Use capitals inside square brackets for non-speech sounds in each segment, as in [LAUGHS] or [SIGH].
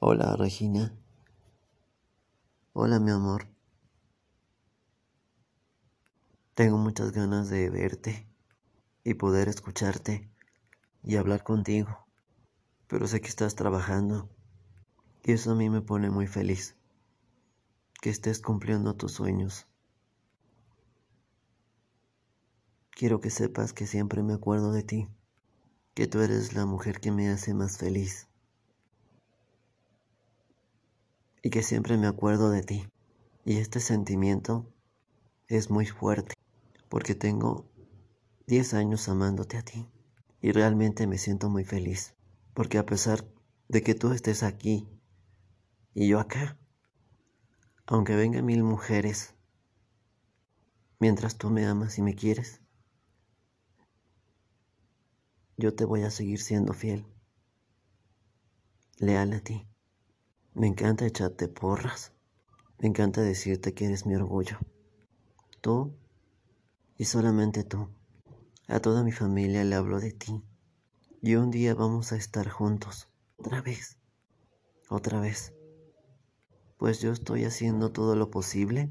Hola, Regina. Hola, mi amor. Tengo muchas ganas de verte y poder escucharte y hablar contigo, pero sé que estás trabajando y eso a mí me pone muy feliz, que estés cumpliendo tus sueños. Quiero que sepas que siempre me acuerdo de ti, que tú eres la mujer que me hace más feliz y que siempre me acuerdo de ti. Y este sentimiento es muy fuerte, porque tengo 10 años amándote a ti. Y realmente me siento muy feliz, porque a pesar de que tú estés aquí y yo acá, aunque vengan mil mujeres, mientras tú me amas y me quieres, yo te voy a seguir siendo fiel, leal a ti. Me encanta echarte porras. Me encanta decirte que eres mi orgullo. Tú y solamente tú. A toda mi familia le hablo de ti. Y un día vamos a estar juntos. Otra vez. Otra vez. Pues yo estoy haciendo todo lo posible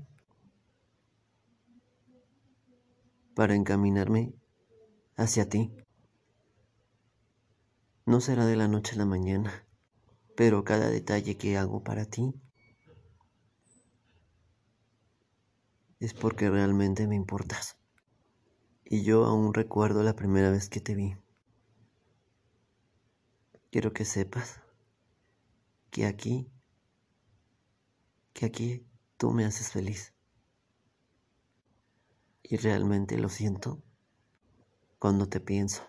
para encaminarme hacia ti. No será de la noche a la mañana pero cada detalle que hago para ti es porque realmente me importas. Y yo aún recuerdo la primera vez que te vi. Quiero que sepas que aquí, que aquí tú me haces feliz. Y realmente lo siento cuando te pienso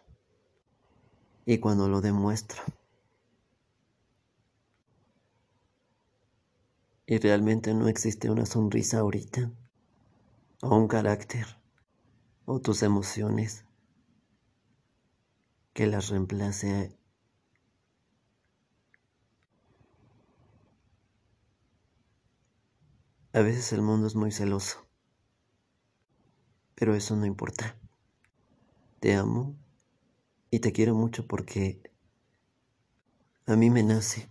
y cuando lo demuestro. Y realmente no existe una sonrisa ahorita, o un carácter, o tus emociones que las reemplace A veces el mundo es muy celoso, pero eso no importa. Te amo y te quiero mucho porque a mí me nace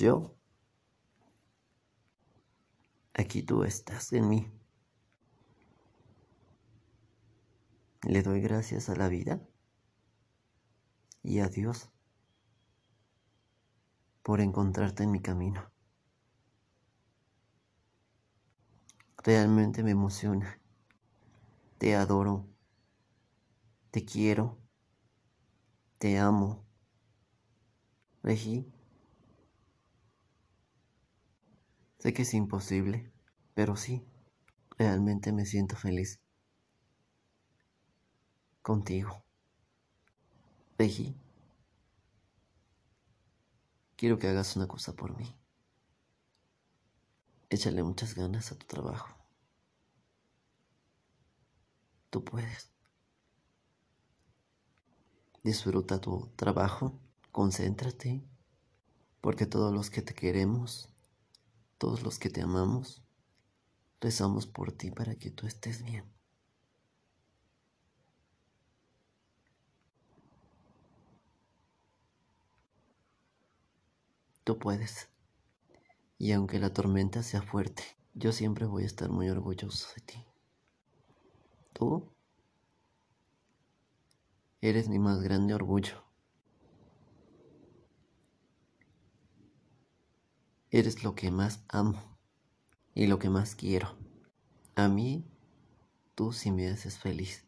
Yo, aquí tú estás en mí. Le doy gracias a la vida y a Dios por encontrarte en mi camino. Realmente me emociona. Te adoro. Te quiero. Te amo. Regi. Sé que es imposible, pero sí, realmente me siento feliz. Contigo. Reggie, quiero que hagas una cosa por mí. Échale muchas ganas a tu trabajo. Tú puedes. Disfruta tu trabajo, concéntrate, porque todos los que te queremos todos los que te amamos, rezamos por ti para que tú estés bien. Tú puedes. Y aunque la tormenta sea fuerte, yo siempre voy a estar muy orgulloso de ti. Tú eres mi más grande orgullo. Eres lo que más amo y lo que más quiero. A mí, tú sí me haces feliz.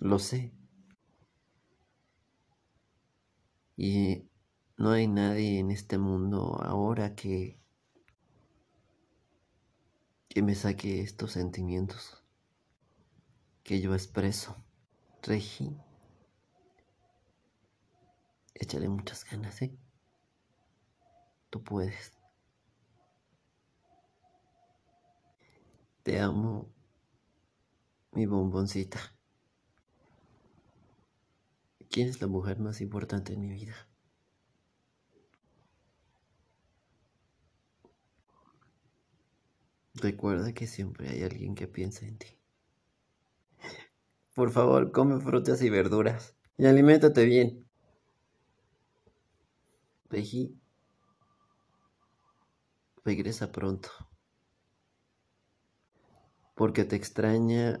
Lo sé. Y no hay nadie en este mundo ahora que que me saque estos sentimientos que yo expreso. Regi Échale muchas ganas, ¿eh? Tú puedes. Te amo, mi bomboncita. ¿Quién es la mujer más importante en mi vida? Recuerda que siempre hay alguien que piensa en ti. Por favor, come frutas y verduras. Y aliméntate bien. Peji, regresa pronto. Porque te extraña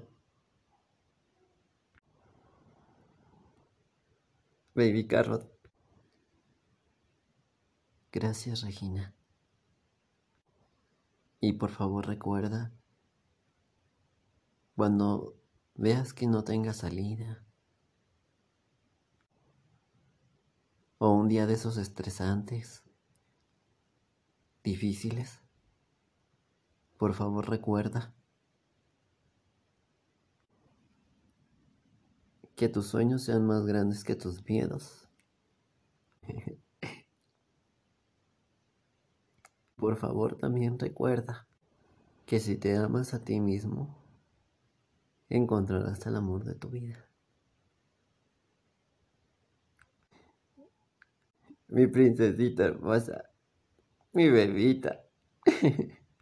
Baby Carrot. Gracias, Regina. Y por favor recuerda, cuando veas que no tenga salida, o un día de esos estresantes, difíciles, por favor recuerda que tus sueños sean más grandes que tus miedos. [LAUGHS] Por favor también recuerda que si te amas a ti mismo, encontrarás el amor de tu vida. Mi princesita hermosa, mi bebita. [LAUGHS]